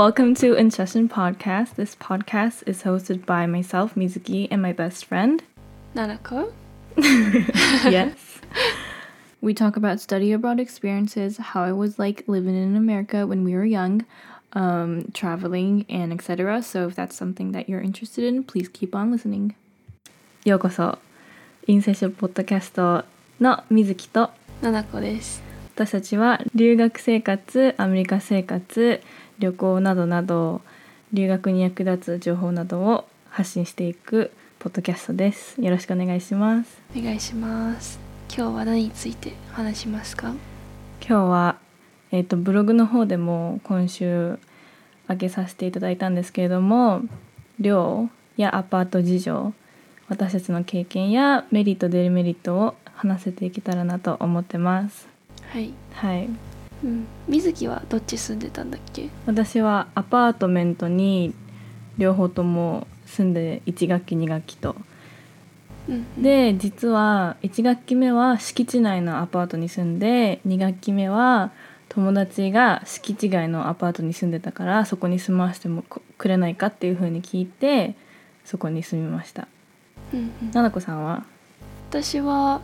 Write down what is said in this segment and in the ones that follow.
Welcome to In Session Podcast. This podcast is hosted by myself, Mizuki, and my best friend. Nanako? yes. We talk about study abroad experiences, how it was like living in America when we were young, um, traveling, and etc. So if that's something that you're interested in, please keep on listening. ようこそ、 インセッションポッドキャストの水木と7です。私たちは留学生活アメリカ生活旅行などなど留学に役立つ情報などを発信していくポッドキャストです。よろしくお願いします。お願いします。今日は何について話しますか？今日はえっ、とブログの方でも今週上げさせていただいたんですけれども寮やアパート事情私たちの経験やメリットデメリットを話せていけたらなと思ってます。はい、はい。うん、水木はどっち住んでたんだっけ？私はアパートメントに両方とも住んで1学期2学期と。うん。で実は1学期目は敷地内のアパートに住んで2学期目は友達が敷地外のアパートに住んでたからそこに住まわせてもこくれないかっていう風に聞いてそこに住みましたうんうん。ななこさんは？私は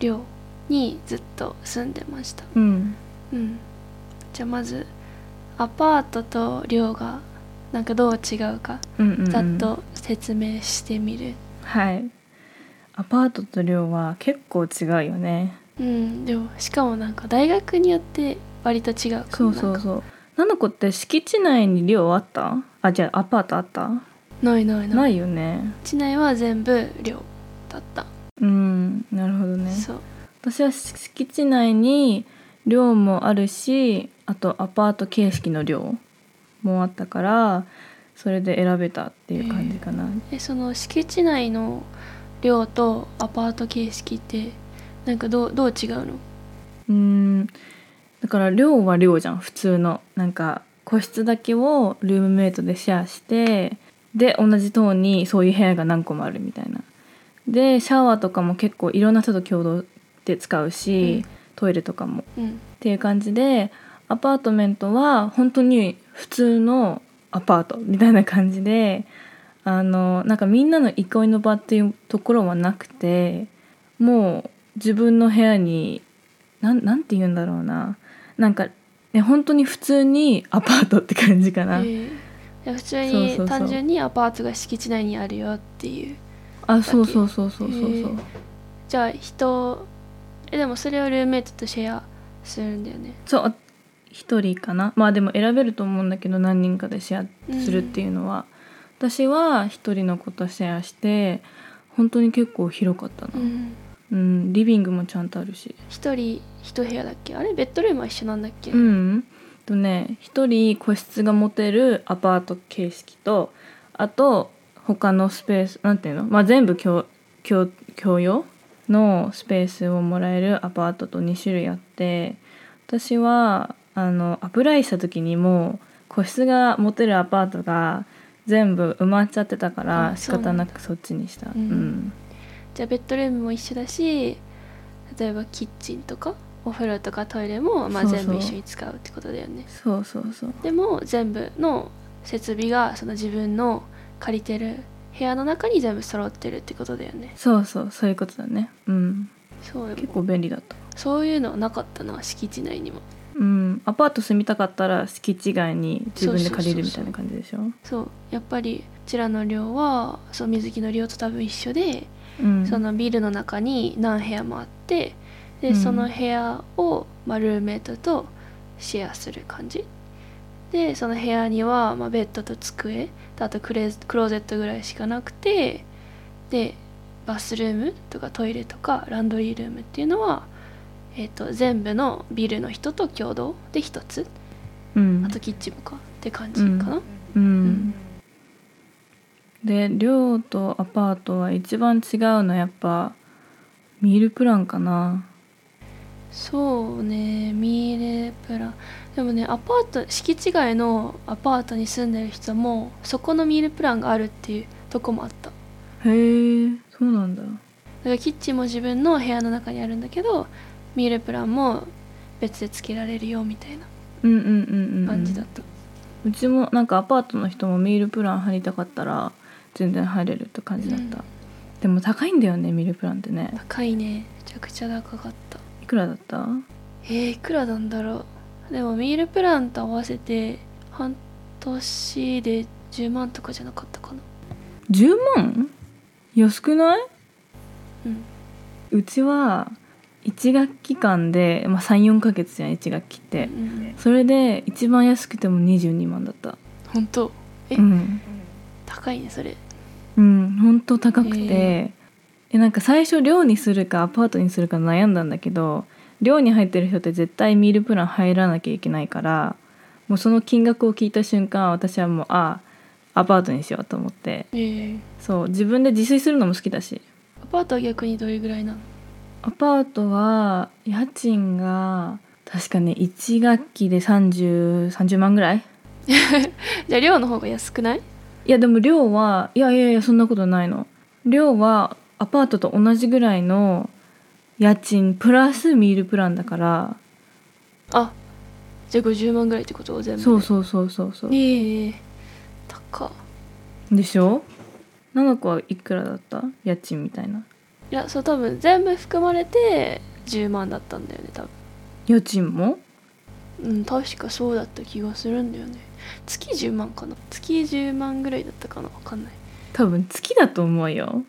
寮にずっと住んでました。うん。うん。じゃあまずアパートと寮がなんかどう違うかうんうんうん。ざっと説明してみる。はい。アパートと寮は結構違うよね。うん。でもしかもなんか大学によって割と違う。かそうそうそう。ななこって敷地内に寮あった？あじゃあアパートあった？ないないない。ないよね。地内は全部寮だった、うんなるほどね。そう。私は敷地内に寮もあるしあとアパート形式の寮もあったからそれで選べたっていう感じかな、えその敷地内の寮とアパート形式ってなんかどうどう違うの？うんだから寮は寮じゃん普通の。なんか個室だけをルームメイトでシェアしてで同じ棟にそういう部屋が何個もあるみたいな。でシャワーとかも結構いろんな人と共同で使うし、トイレとかも。うん。っていう感じでアパートメントは本当に普通のアパートみたいな感じであのなんかみんなの憩いの場っていうところはなくてもう自分の部屋になんなんて言うんだろうな。なんか、ね、本当に普通にアパートって感じかな、えー普通に単純にアパートが敷地内にあるよっていう。あそうそうそうそうそうそう、へー。じゃあ人えでもそれをルームメイトとシェアするんだよね。そう一人かな。まあでも選べると思うんだけど何人かでシェアするっていうのは、私は一人の子とシェアして本当に結構広かったな、うん。うん、リビングもちゃんとあるし。一人一部屋だっけ？あれ？ベッドルームは一緒なんだっけ、うんとね一人個室が持てるアパート形式とあと他のスペースなんていうの？まあ全部共共共用のスペースをもらえるアパートと2種類あって私はあのアプライした時にもう個室が持てるアパートが全部埋まっちゃってたからあ仕方なくそっちにした。うん。うん。じゃあベッドルームも一緒だし例えばキッチンとかお風呂とかトイレも、まあ、全部一緒に使うってことだよね。そうそうそう。でも全部の設備がその自分の借りてる部屋の中に全部揃ってるってことだよね。そうそうそういうことだね。うん。そう。結構便利だった。そういうのはなかったな敷地内にも。うん。アパート住みたかったら敷地外に自分で借りるみたいな感じでしょ？そうやっぱりうちらの寮はそう水木の寮と多分一緒で、うん。そのビルの中に何部屋もあってで、うん。その部屋を、まあ、ルームメイトとシェアする感じ。でその部屋には、まあ、ベッドと机とあとクレクローゼットぐらいしかなくてでバスルームとかトイレとかランドリールームっていうのは、えー、と全部のビルの人と共同で一つ。うん。あとキッチンもかって感じかな、うん。ん。で寮とアパートは一番違うのはやっぱミールプランかなそうねミールプラ。ンでもねアパート敷地外のアパートに住んでる人もそこのミールプランがあるっていうとこもあった。へえそうなんだ。からキッチンも自分の部屋の中にあるんだけどミールプランも別でつけられるよみたいなうんうんうんうん感じだった、うちもなんかアパートの人もミールプラン入りたかったら全然入れるって感じだった、うん。でも高いんだよねミールプランってね。高いね。めちゃくちゃ高かったいくらだった？えー、いくらなんだろう。でもミールプランと合わせて半年で10万とかじゃなかったかな。10万？安くない？うん。うちは1学期間で、まあ、34ヶ月じゃん1学期って、うんうんそれで一番安くても22万だった。本当？え？うん。高いねそれ。うんほんと高くて、へえなんか最初寮にするかアパートにするか悩んだんだけど寮に入ってる人って絶対ミールプラン入らなきゃいけないからもうその金額を聞いた瞬間私はもうああアパートにしようと思って。え。ー、そう自分で自炊するのも好きだし。アパートは逆にどれぐらいなの？アパートは家賃が確かね1学期で3030万ぐらい。じゃあ寮の方が安くない？いやでも寮はいやいやいやそんなことないの。寮はアパートと同じぐらいの家賃プラスミールプランだからあじゃあ50万ぐらいってこと？全部で。そうそうそうそうそう。ええ高っ。でしょ？長子はいくらだった？家賃みたいな。いやそう多分全部含まれて10万だったんだよね多分。家賃も？うん確かそうだった気がするんだよね。月10万かな？月10万ぐらいだったかな？わかんない。多分月だと思うよ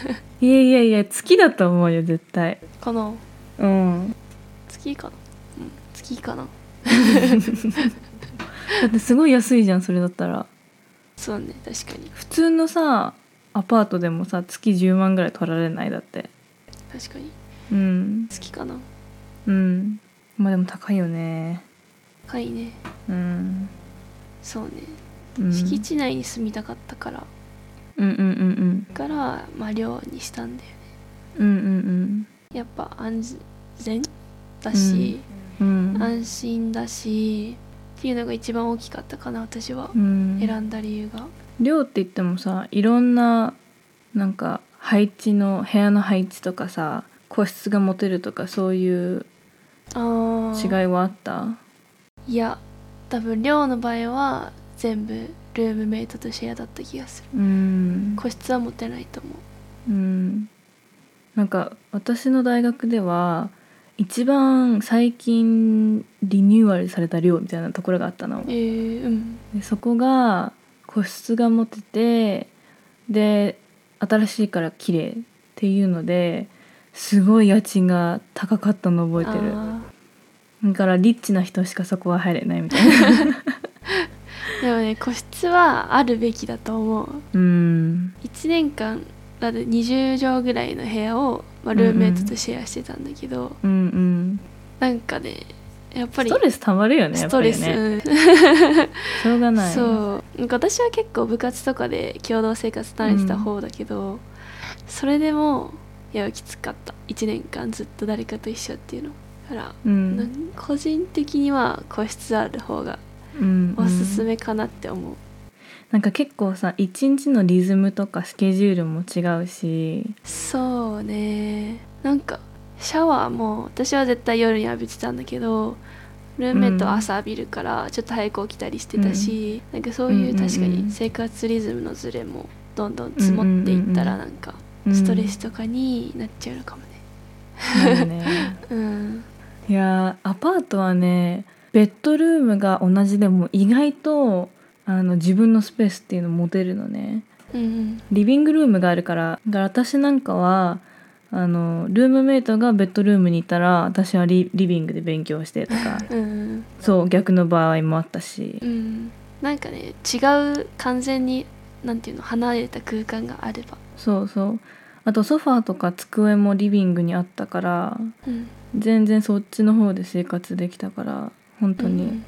いやいやいや月だと思うよ絶対。かな。うん。月かな。うん月かな。だってすごい安いじゃんそれだったら。そうね確かに。普通のさアパートでもさ月10万ぐらい取られない？だって。確かに。うん。月かな。うん。まあでも高いよね。高いね。うん、そうね、うん、敷地内に住みたかったからうんうんうんだからまあ寮にしたんだよね。うんうんうん。やっぱ安全だし、うんうん。安心だしっていうのが一番大きかったかな私は。うん。選んだ理由が。寮って言ってもさいろんななんか配置の部屋の配置とかさ個室が持てるとかそういう違いはあった？いや多分寮の場合は全部ルームメイトとシェアだった気がする。うん。個室は持ってないと思う。うん。なんか私の大学では一番最近リニューアルされた寮みたいなところがあったの。えー、うん。でそこが個室が持っててで新しいから綺麗っていうのですごい家賃が高かったの覚えてる。あだからリッチな人しかそこは入れないみたいな。ー でもね個室はあるべきだと思う。うん。1年間だって20畳ぐらいの部屋を、まあ、ルームメイトとシェアしてたんだけど、うんうん。なんかねやっぱりストレスたまるよねストレス、りね。うん。しょうがない。そう。なんか私は結構部活とかで共同生活慣れてた方だけど、それでもいやきつかった。1年間ずっと誰かと一緒っていうの。だから、うん個人的には個室ある方がうんおすすめかなって思う、なんか結構さ一日のリズムとかスケジュールも違うし。そうね。なんかシャワーも私は絶対夜に浴びてたんだけどルームメイトは朝浴びるからちょっと早く起きたりしてたし、なんかそういううんうんうん。確かに生活リズムのズレもどんどん積もっていったらなんかうん。ストレスとかになっちゃうのかもね。ね。うん、いやーアパートはねベッドルームが同じでも意外とあの自分のスペースっていうの持てるのね。うん、リビングルームがあるからだから私なんかはあのルームメイトがベッドルームにいたら私はリリビングで勉強してとかうん、そう逆の場合もあったし。うん、なんかね違う完全になんていうの離れた空間があれば、そうそう。あとソファーとか机もリビングにあったからうん、全然そっちの方で生活できたから本当に。うん。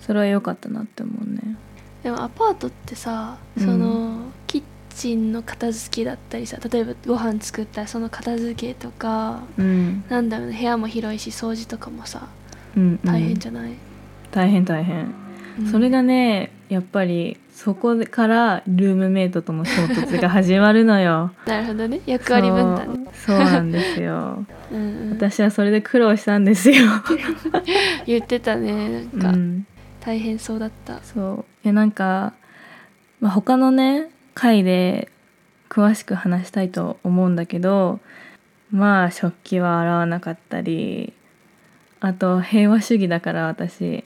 それは良かったなって思うね。でもアパートってさうん。その、キッチンの片付けだったりさ例えばご飯作ったらその片付けとかうん、なんだろうね部屋も広いし掃除とかもさうん、大変じゃない、大変大変、うん。それがねやっぱりそこからルームメイトとの衝突が始まるのよ。なるほどね。役割分担ね。そう。なんですよ。うんうん。私はそれで苦労したんですよ、言ってたね。うなんかん、大変そうだった。そう。いやなんか、まあ、他のね回で詳しく話したいと思うんだけどまあ食器は洗わなかったりあと平和主義だから私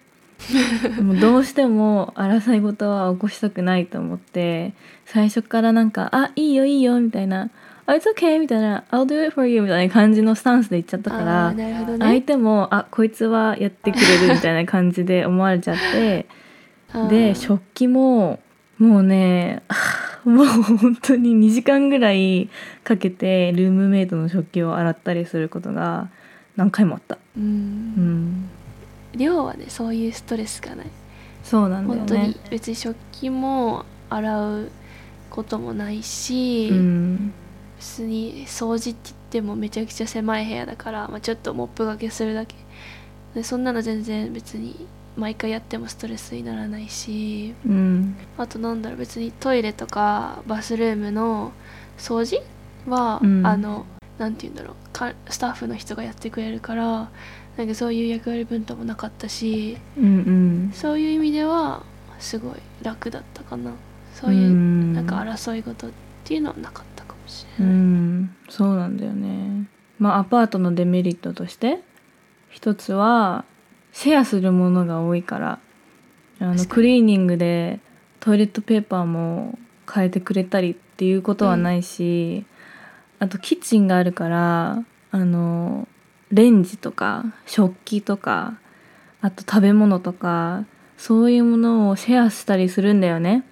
もうどうしても争い事は起こしたくないと思って最初からなんか「あいいよいいよ」みたいな「あ It's okay」みたいな「I'll do it for you」みたいな感じのスタンスで言っちゃったかあらーなるほど相ね手も「あこいつはやってくれる」みたいな感じで思われちゃって。で食器ももうね もう本当に2時間ぐらいかけてルームメイトの食器を洗ったりすることが何回もあった。ううんん量はねそういうストレスがない。そうなんだよ本当にね別に食器も洗うこともないし、うん別に掃除って言ってもめちゃくちゃ狭い部屋だから、まあ、ちょっとモップがけするだけ。でそんなの全然別に毎回やってもストレスにならないしうん。あとなんだろう別にトイレとかバスルームの掃除は、うん。あのなんて言うんだろうかスタッフの人がやってくれるからなんかそういう役割分担もなかったしうんうん。そういう意味ではすごい楽だったかな。そういううん。なんか争い事っていうのはなかったかもしうれない、ん。そうなんだよね。まあアパートのデメリットとして一つはシェアするものが多いから。あのクリーニングでトイレットペーパーも変えてくれたりっていうことはないし、あとキッチンがあるからあのレンジとか食器とかあと食べ物とかそういうものをシェアしたりするんだよね。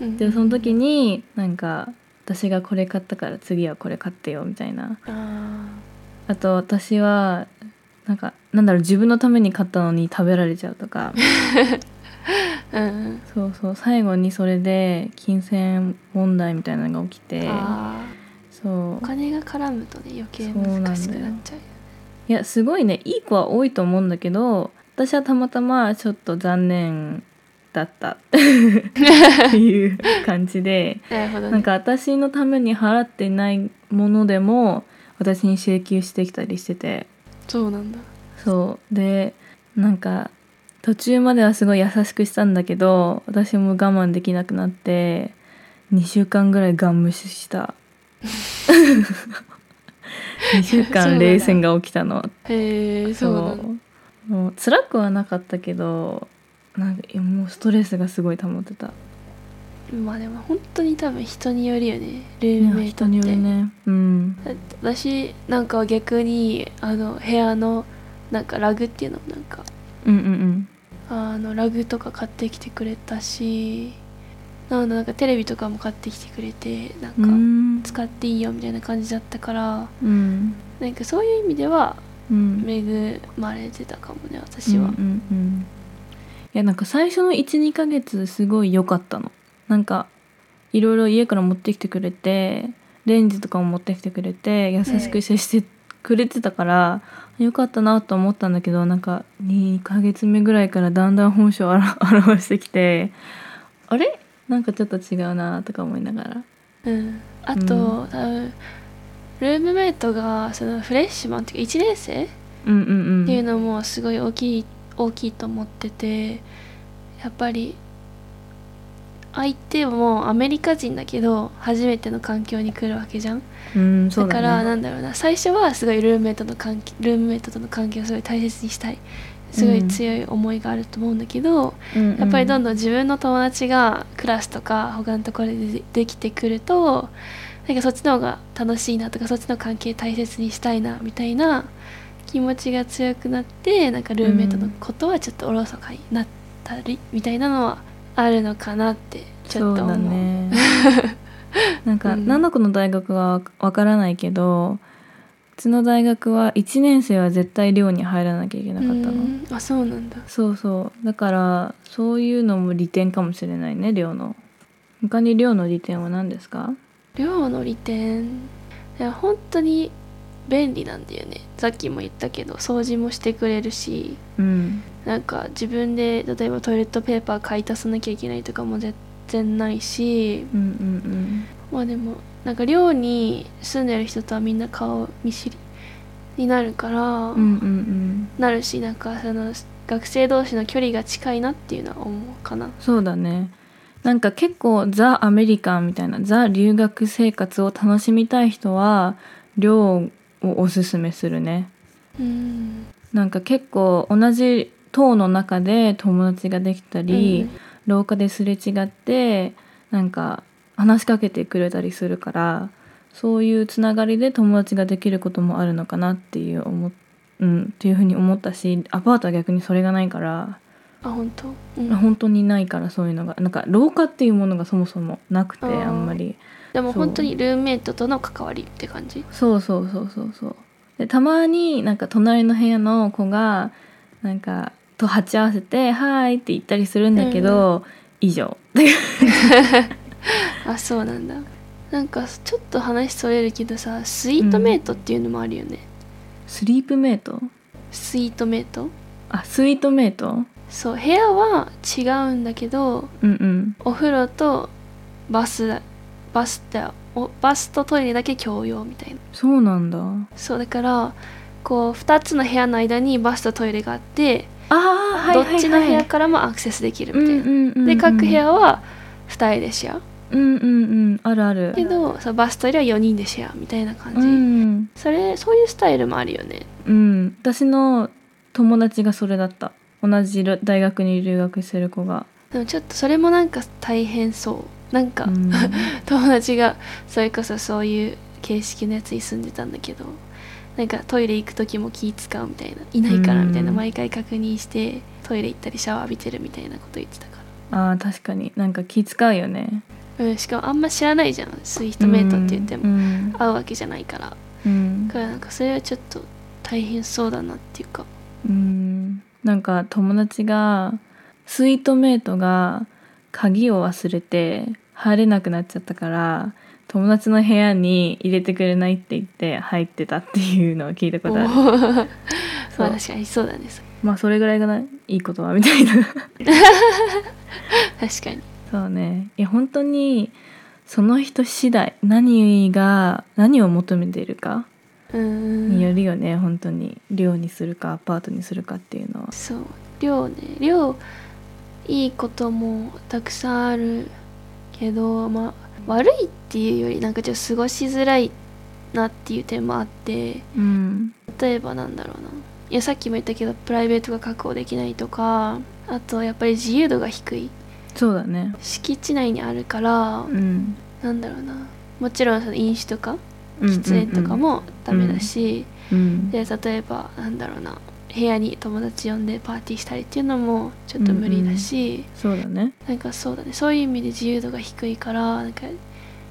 うん。でその時になんか私がこれ買ったから次はこれ買ってよみたいな。ああと私はなんかなんだろう自分のために買ったのに食べられちゃうとか。ー うん。そうそう。最後にそれで金銭問題みたいなのが起きて。あそう。ーお金が絡むとね余計難しくなっちゃうよいやすごいね。いい子は多いと思うんだけど私はたまたまちょっと残念だった。っていう感じで。なね。なんか私のために払ってないものでも私に請求してきたりしてて。そうなんだ。そう。でなんか途中まではすごい優しくしたんだけど私も我慢できなくなって2週間ぐらいガン無視した 2週間冷戦が起きたの。へえそう。もう辛くはなかったけどなんかもうストレスがすごい溜まってた。まあでも本当に多分人によるよね。ルいームメイトって。や人によるねうん私なんかは逆にあの部屋のなんかラグっていうのなんかうんうん。あのラグとか買ってきてくれたしなんだなんかテレビとかも買ってきてくれてなんかん。使っていいよみたいな感じだったからうん。なんかそういう意味ではうん。恵まれてたかもね私は、うんうんうんいやなんか最初の12ヶ月すごい良かったの。なんかいろいろ家から持ってきてくれてレンジとかも持ってきてくれて優しく接してくれてたから、良かったなと思ったんだけどなんか2ヶ月目ぐらいからだんだん本性を表 表してきてあれ？なんかちょっと違うなとか思いながら。うん、あと、多分ルームメイトがそのフレッシュマンっていうか1年生うんうんうん。っていうのもすごい大きい大きいと思っててやっぱり相手もアメリカ人だけど初めての環境に来るわけじゃん。うんだ,、ね、だからなんだろうな。最初はすごいルームメイトの関係ルームメイトとの関係をすごい大切にしたいすごい強い思いがあると思うんだけど、うん。うんやっぱりどんどん自分の友達がクラスとか他のところででできてくるとなんかそっちの方が楽しいなとかそっちの関係大切にしたいなみたいな気持ちが強くなってなんかルームメイトのことはちょっとおろそかになったりみたいなのはあるのかなってちょっと思う。そうだね。なんか、うん。何の子の大学はわからないけどうちの大学は1年生は絶対寮に入らなきゃいけなかったの。うん。あそうなんだ。そうそう。だからそういうのも利点かもしれないね寮の。他に寮の利点は何ですか？寮の利点。いや本当に便利なんだよね。さっきも言ったけど掃除もしてくれるし。うん。なんか自分で例えばトイレットペーパー買い足さなきゃいけないとかも全然ないし。うんうんまあでもなんか寮に住んでる人とはみんな顔見知りになるから、うんうんうん。なるしなんかその学生同士の距離が近いなっていうのは思うかな。そうだね。なんか結構ザ・アメリカンみたいなザ・留学生活を楽しみたい人は寮をおすすめするね。うん。なんか結構同じ棟の中で友達ができたり、廊下ですれ違ってなんか話しかけてくれたりするからそういうつながりで友達ができることもあるのかなっていう思っうん、っていうふうに思ったしアパートは逆にそれがないから、あ本当、うん。本当にないからそういうのが。なんか廊下っていうものがそもそもなくてあんまり。でも本当にルームメイトとの関わりって感じ？そうそうそうそうそう。でたまになんか隣の部屋の子がなんかと鉢合わせて「はーい」って言ったりするんだけど、以上 あそうなんだ。なんかちょっと話それるけどさスイートメイトっていうのもあるよね、スリープメイト？スイートメイト？あスイートメイト？そう部屋は違うんだけどうんうん。お風呂とバスだバスだおバスとトイレだけ共用みたいな。そうなんだ。そうだからこう2つの部屋の間にバスとトイレがあって、ああはいはい、はい、どっちの部屋からもアクセスできるみたいな、うんうんうんうん、で各部屋は2人でシェアうんうんうんあるある。けどそうバストイレは4人でシェアみたいな感じ、うん、それそういうスタイルもあるよね。うん、私の友達がそれだった。同じ大学に留学してる子が、でもちょっとそれもなんか大変そう。なんか、うん、友達がそれこそそういう形式のやつに住んでたんだけど。なんかトイレ行く時も気使うみたいな。いないからみたいな、うん。毎回確認してトイレ行ったりシャワー浴びてるみたいなこと言ってたかあー確かに。なんか気使うよね。ら、うん、しかもあんま知らないじゃん。スイートメイトって言っても、うん会うわけじゃないから。うん。だからなんかそれはちょっと大変そうだなっていうか。うん。なんか友達がスイートメイトが鍵を忘れて入れなくなっちゃったから友達の部屋に入れてくれないって言って入ってたっていうのを聞いたことある。まそう。あ確かにそうだねそまあそれぐらいがな。いいことはみたいな。確かにそうね。いや本当にその人次第何が何を求めているかによるよね、本当に。寮にするかアパートにするかっていうのは。そう。量ね。量いいこともたくさんあるけどまあ悪いっていうよりなんかちょっと過ごしづらいなっていう点もあってうん。例えばなんだろうな。いやさっきも言ったけどプライベートが確保できないとかあとやっぱり自由度が低いそうだね。敷地内にあるから、うん。なんだろうな。もちろんその飲酒とかうん喫煙とかもダメだし、うん。で例えばなんだろうな部屋に友達呼んでパーティーしたりっていうのもちょっと無理だし、そうだね。なんかそうだね。そういう意味で自由度が低いからなんか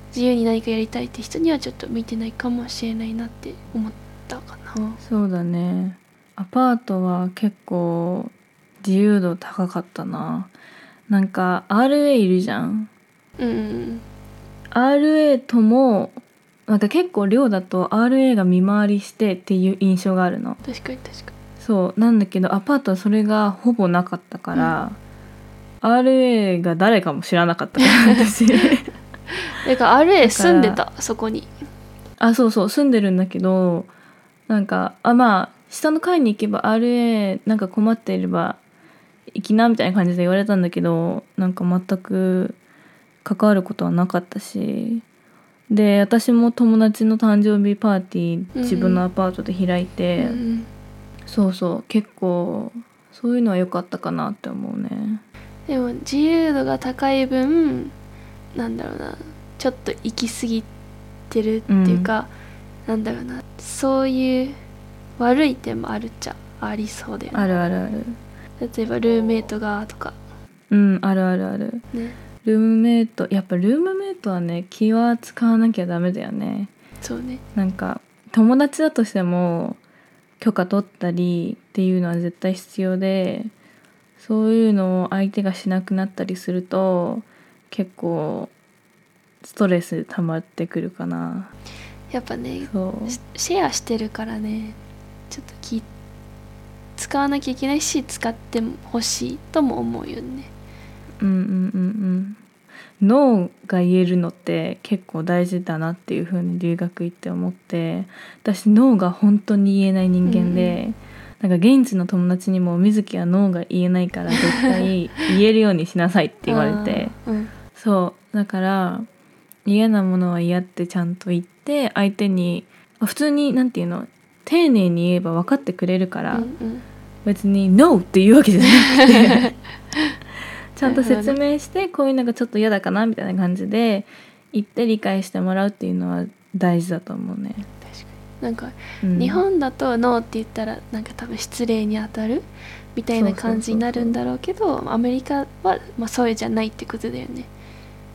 自由に何かやりたいって人にはちょっと向いてないかもしれないなって思ったかな。そうだね。アパートは結構自由度高かったななんか RA いるじゃん。うんうん RA ともなんか結構寮だと RA が見回りしてっていう印象があるの。確かに確かそうなんだけどアパートはそれがほぼなかったから、RA が誰かも知らなかったから私。にだから RA 住んでた？そこに。あそうそう住んでるんだけどなんかあまあ下の階に行けば RA なんか困っていれば行きなみたいな感じで言われたんだけどなんか全く関わることはなかったしで私も友達の誕生日パーティー自分のアパートで開いて、うん。そうそう結構そういうのは良かったかなって思うね。でも自由度が高い分なんだろうなちょっと行き過ぎてるっていうか、なんだろうなそういう悪い点もあるっちゃありそうだよね。あるあるある例えばルームメイトがとか。うんあるあるある。ね。ルームメイトやっぱルームメイトはね気は使わなきゃダメだよね。そうね。なんか友達だとしても許可取ったりっていうのは絶対必要でそういうのを相手がしなくなったりすると結構ストレス溜まってくるかな。やっぱねシシェアしてるからね。ちょっと気使わなきゃいけないし使ってほしいとも思うよね。うんうんうん。うんノーが言えるのって結構大事だなっていう風に留学行って思って私ノーが本当に言えない人間で、なんか現地の友達にも水木はノーが言えないから絶対 言えるようにしなさいって言われて。うんそう。だから嫌なものは嫌ってちゃんと言って相手にあ普通になんていうの？丁寧に言えば分かってくれるから、うんうん。別に「NO」って言うわけじゃなくて ちゃんと説明してこういうのがちょっと嫌だかなみたいな感じで言って理解してもらうっていうのは大事だと思うね。確かに。なんか、うん。日本だと「ノー」って言ったらなんか多分失礼に当たるみたいな感じになるんだろうけどアメリカは、まあ、そうじゃないってことだよね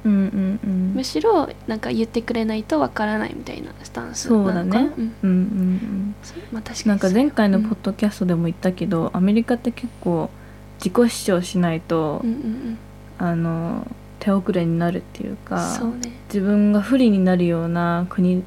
うんうんうん。むしろなんか言ってくれないとわからないみたいなスタンスそうだね。うん。うんうんまあ確かになんか前回のうんポッドキャストでも言ったけど、アメリカって結構自己主張しないと、うんうんあの手遅れになるっていううんかね。自分が不利になるような国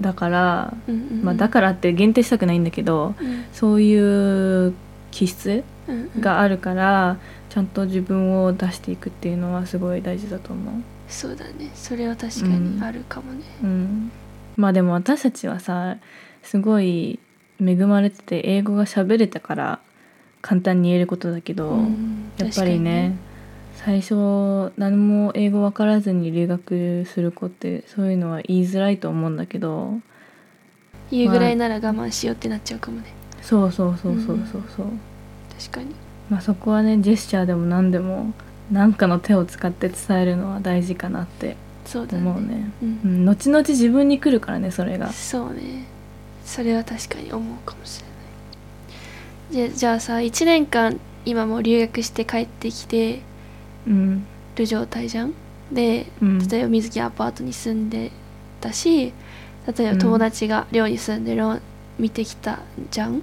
だから、うんうんうん。まあ、だからって限定したくないんだけどうん。そういう気質うんうんがあるからちゃんと自分を出していくっていうのはすごい大事だと思う。そうだね。それは確かにあるかもね、うん、まあでも私たちはさすごい恵まれてて英語が喋れたから簡単に言えることだけど、うん。やっぱりね最初何も英語分からずに留学する子ってそういうのは言いづらいと思うんだけど言うぐらいなら我慢しようってなっちゃうかもね。そうそうそうそうそう。そう、確かにまあそこはねジェスチャーでも何でも何かの手を使って伝えるのは大事かなってそうだね。ね。うん。うん、後々自分に来るからねそれが。そうね。それは確かに思うかもしれない。じゃじゃあさ1年間今もう留学して帰ってきてうん。る状態じゃん？でうん例えば水木アパートに住んでたし例えば友達が寮に住んでるのを見てきたじゃん、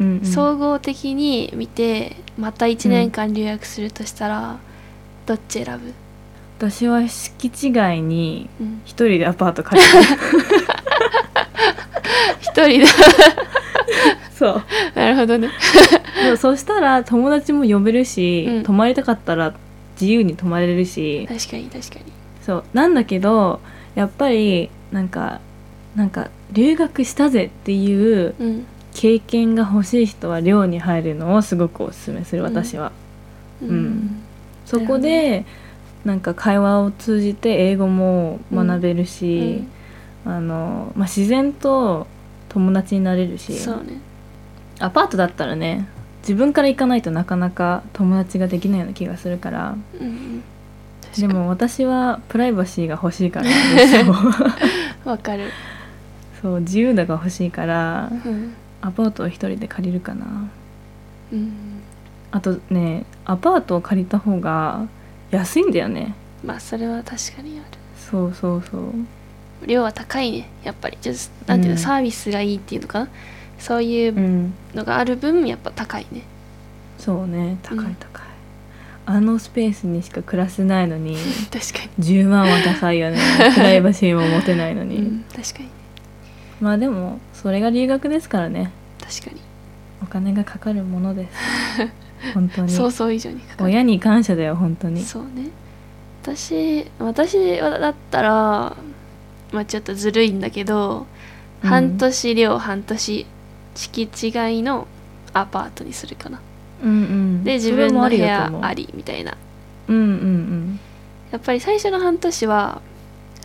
うんうん。総合的に見てまた1年間留学するとしたら、どっち選ぶ、私は敷地外にうん、一人でアパート借りた一人で？そう。なるほどね。でもそしたら友達も呼べるし、うん。泊まりたかったら自由に泊まれるし。確かに確かに。そう。なんだけどやっぱりなんかなんか留学したぜっていううん経験が欲しい人は寮に入るのをすごくおすすめする私は、うん。そこでなんか会話を通じて英語も学べるし、あのまあ、自然と友達になれるしそうね。アパートだったらね自分から行かないとなかなか友達ができないような気がするから。うんかに。でも私はプライバシーが欲しいから わかる、そう自由度が欲しいからうんアパートを一人で借りるかな。うん、あとねアパートを借りた方が安いんだよね。まあそれは確かにある。そうそうそう。量は高いねやっぱり。ちょっとなんていうの、うん。サービスがいいっていうのかな。そういううん。のがある分やっぱ高いね。そうね。高いうん。高い、あのスペースにしか暮らせないのに。確か10万は高いよね。プライバシーも持てないのに、に、うん、確かにまあでもそれが留学ですからね。確かに。お金がかかるものです。本当に。想像以上にかかる。親に感謝だよ本当に。そうね。私私だったらまあちょっとずるいんだけど、うん。半年寮半年敷地外のアパートにするかな。うんうん。で自分の部屋ありみたいな。うんうんうん。やっぱり最初の半年は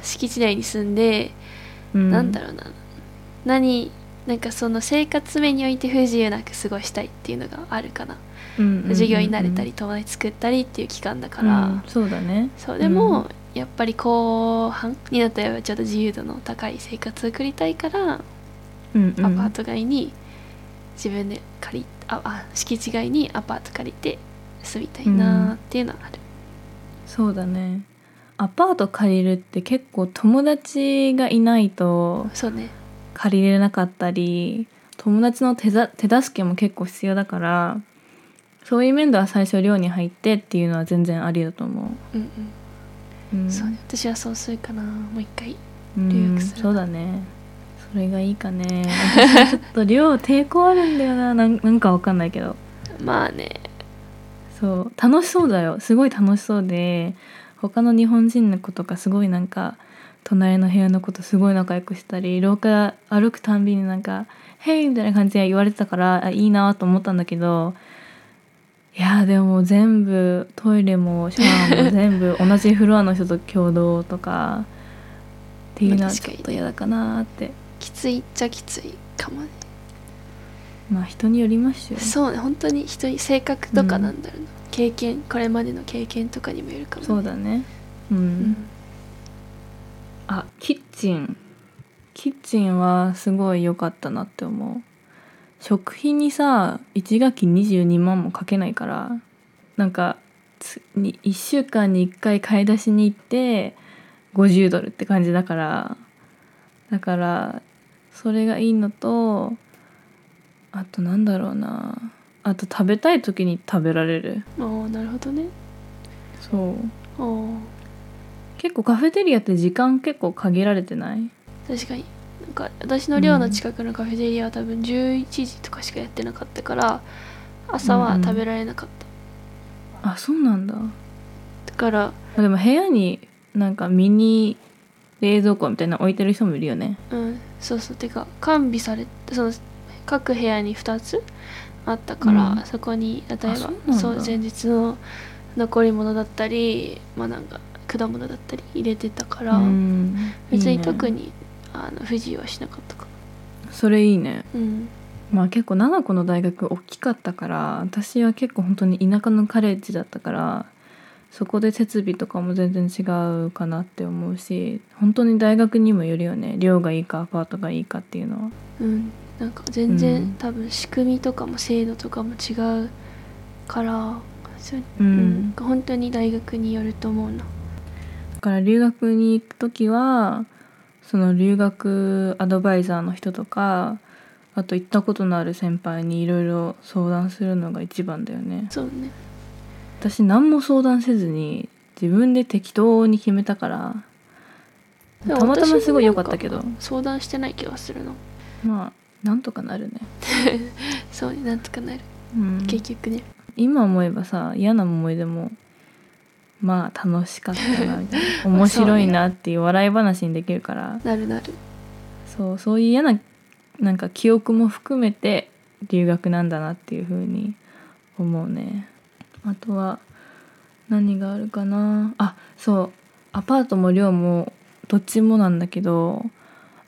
敷地内に住んで、うん。なんだろうな何なんかその生活面において不自由なく過ごしたいっていうのがあるかな、うんうんうんうん。授業になれたり友達作ったりっていう期間だから、うんそうだね。そうでも、やっぱり後半になったらちょっと自由度の高い生活を送りたいから、うんうん。アパート外に自分で借りああ敷地外にアパート借りて住みたいなっていうのはある、そうだね。アパート借りるって結構友達がいないとそうね借りれなかったり友達の手ざ手助けも結構必要だからそういう面では最初寮に入ってっていうのは全然ありだと思う。んう、うん、うん。そうね。私はそうするかな。もう一回。うん。留学するそうだね。それがいいかね。私 ちょっと量抵抗あるんだよな。なんなんかわかんないけど。まあね。そう。楽しそうだよ。すごい楽しそうで。他の日本人の子とかすごいなんか隣の部屋の子とすごい仲良くしたり廊下歩くたんびになんか「ヘイ!」みたいな感じで言われてたからあいいなと思ったんだけどいやでも全部トイレもシャワーも全部同じフロアの人と共同とかっていうのはちょっと嫌だかなって。きついっちゃきついかもね。まあ人によりますよ。そうね本当に人に性格とかなんだろうな、経験これまでの経験とかにもよるかも、ね、そうだね。うん。うんあキッチン。キッチンはすごい良かったなって思う。食費にさ1学期22万もかけないからなんかつに1週間に1回買い出しに行って50ドルって感じだからだからそれがいいのとあとなんだろうな。あと食べたい時に食べられる。ああなるほどね。そう。ああ結構カフェテリアって時間結構限られてない？確かに。なんか私の寮の近くのカフェテリアは多分11時とかしかやってなかったから朝は食べられなかった、あそうなんだ。だからあでも部屋になんかミニ冷蔵庫みたいなの置いてる人もいるよね。うん。そうそう。てか完備されその各部屋に2つあったから、うん。そこに例えばそう前日の残り物だったりまあなんか果物だったり入れてたから、うん。別に特にあの不自由はしなかったかそれいいね。なうん。まあ結構七個の大学大きかったから私は結構本当に田舎のカレッジだったからそこで設備とかも全然違うかなって思うし本当に大学にもよるよね。寮がいいかアパートがいいかっていうのは。うん。なんか全然、うん。多分仕組みとかも制度とかも違うからそうううん。ん、本当に大学によると思うな。だから留学に行く時はその留学アドバイザーの人とかあと行ったことのある先輩にいろいろ相談するのが一番だよね。そうね。私何も相談せずに自分で適当に決めたからたまたますごい良かったけど。相談してない気がするの。まあなんとかなるね、そうねなんとかなる。うん、結局ね。今思えばさ嫌な思い出もまあ楽しかったなみたいな。面白いなっていう笑い話にできるから。なるなる。そうそういう嫌ななんか記憶も含めて留学なんだなっていう風に思うね。あとは何があるかな。あそう。アパートも寮もどっちもなんだけど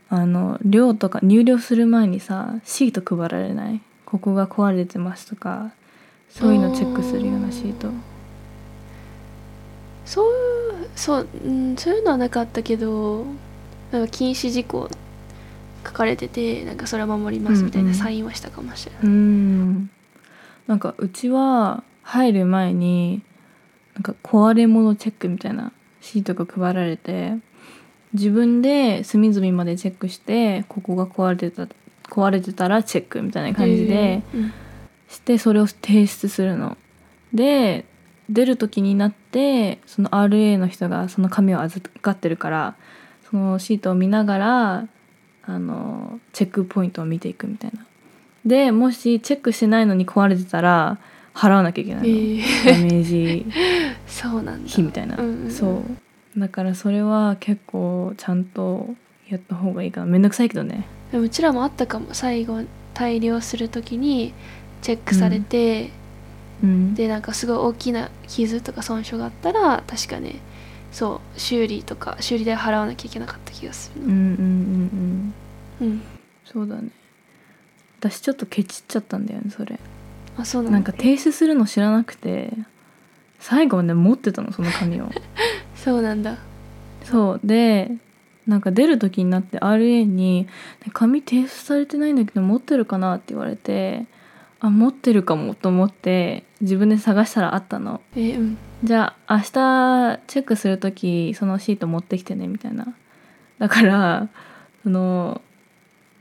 あの寮とか入寮する前にさシート配られない？ここが壊れてますとかそういうのチェックするようなシートそうそう、うん、そういうのはなかったけどなんか禁止事項書かれててなんかそれは守りますみたいうんうなん。サインはしたかもしれない、うん。なんかうちは入る前になんか壊れ物チェックみたいなシートが配られて自分で隅々までチェックしてここが壊れてた壊れてたらチェックみたいな感じでしてそれを提出するの。で出る時になってその RA の人がその紙を預かってるからそのシートを見ながらあのチェックポイントを見ていくみたいな。でもしチェックしないのに壊れてたら払わなきゃいけないの、えー。ダメージ そうなんだ。費みたいな、うんうんうん。そう。だからそれは結構ちゃんとやった方がいいかな。めんどくさいけどね。でもうちらもあったかも。最後大量する時にチェックされて、うんでなんかすごい大きな傷とか損傷があったら確かねそう修理とか修理代払わなきゃいけなかった気がするな。うんうんうんうん。うん、そうだね。私ちょっとケチっちゃったんだよねそれ。あそうなんだ。なんか提出するの知らなくて最後まで持ってたのその紙を。そうなんだ。そう。でなんか出る時になって RA に「紙提出されてないんだけど持ってるかな?」って言われてあ持ってるかもと思って自分で探したらあったの。えーうん。じゃあ明日チェックする時そのシート持ってきてねみたいな。だからその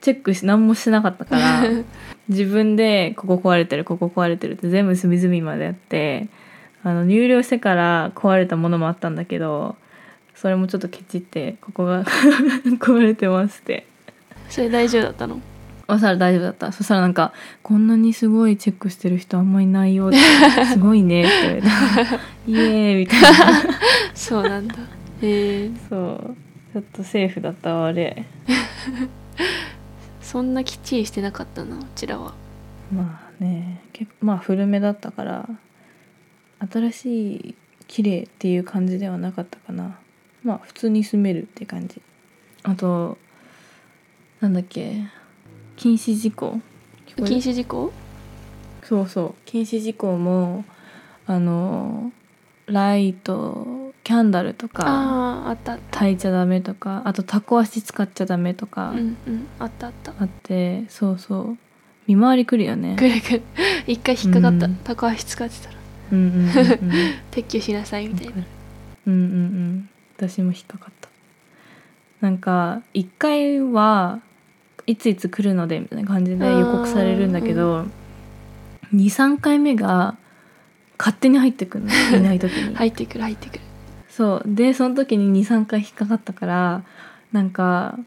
チェックし何もしてなかったから 自分でここ壊れてるここ壊れてるって全部隅々までやってあの入寮してから壊れたものもあったんだけどそれもちょっとケチってここが 壊れてますって。それ大丈夫だったの？そしたら大丈夫だった。そしたらなんか「こんなにすごいチェックしてる人あんまりいないよ」って「すごいね」って言われた「イエーイ」みたいな。そうなんだ。へえ。そう。ちょっとセーフだったわあれ。そんなきっちりしてなかったなうちらは。まあね。結構まあ古めだったから新しい綺麗っていう感じではなかったかな。まあ普通に住めるって感じ。あとなんだっけ禁止事項。禁止事項？そうそう。禁止事項もあのライトキャンダルとかあああったあった。焚いちゃダメとかあとタコ足使っちゃダメとかうんうん。あったあった。あって、そうそう。見回りくるよね。くるくる。一回引っかかった、うん。高橋使ってたら。うんうんうんうん。撤去しなさいみたいな。うんうんうん。私も引っかかった。なんか1回はいついつ来るのでみたいな感じで予告されるんだけど、23回目が勝手に入ってくるの。いない時に、入ってくる入ってくる。そう。でその時に23回引っかかったからなんか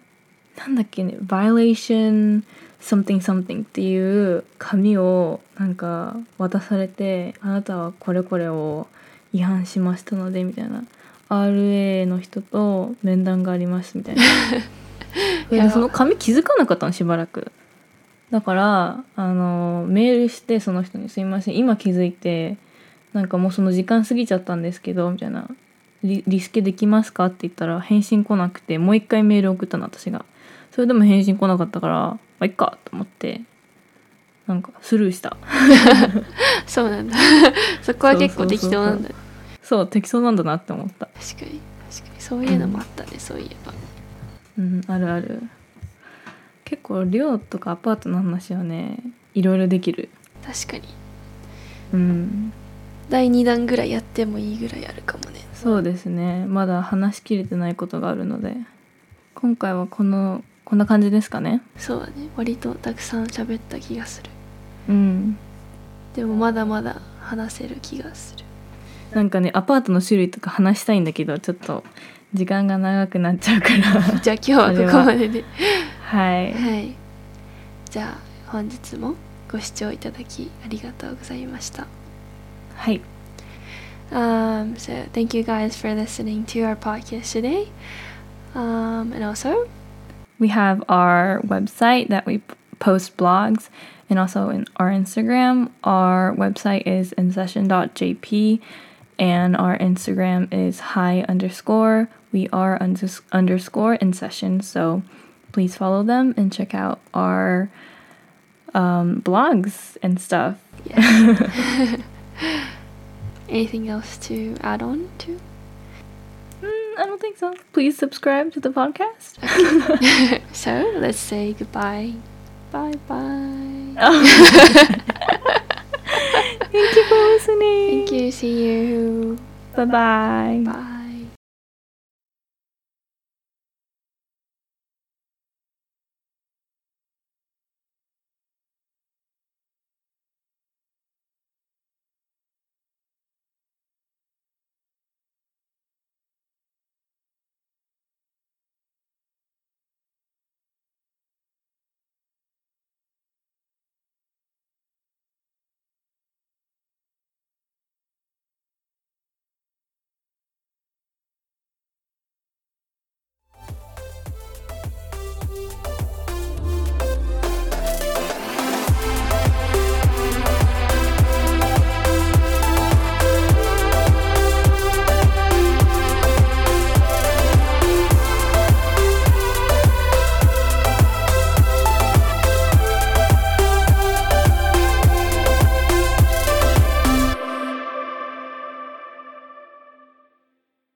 なんだっけね「violation something something」っていう紙をなんか渡されて「あなたはこれこれを違反しましたので」みたいな。RA の人と面談がありますみたいな それでその紙気づかなかったのしばらく。だからあのメールしてその人に「すいません今気づいてなんかもうその時間過ぎちゃったんですけど」みたいな。リリスケできますか?」って言ったら返信来なくてもう一回メール送ったの私が。それでも返信来なかったからまあいっかと思ってなんかスルーした。そうなんだ。そこは結構適当なんだね。そう適当なんだなって思った。確かに。確かに。そういうのもあったね、そういえばうんあるある。結構寮とかアパートの話はねいろいろできる。確かに。うん。第2弾ぐらいやってもいいぐらいあるかもね。そうですね。まだ話しきれてないことがあるので。今回はこのこんな感じですかね。そうだね。割とたくさん喋った気がする。うん。でもまだまだ話せる気がする。なんかねアパートの種類とか話したいんだけどちょっと時間が長くなっちゃうからじゃあ今日はここまでではいはいじゃあ本日もご視聴いただきありがとうございましたはい Um, so thank you guys for listening to our podcast today. Um, and also, we have our website that we p- post blogs and also in our Instagram. Our website is insession.jp and our Instagram is high underscore. We are unders- underscore in session. So please follow them and check out our um, blogs and stuff. yeah. anything else to add on to? Mm, I don't think so. Please subscribe to the podcast. so let's say goodbye. Bye bye. Thank you for listening. Thank you. See you. Bye bye. Bye.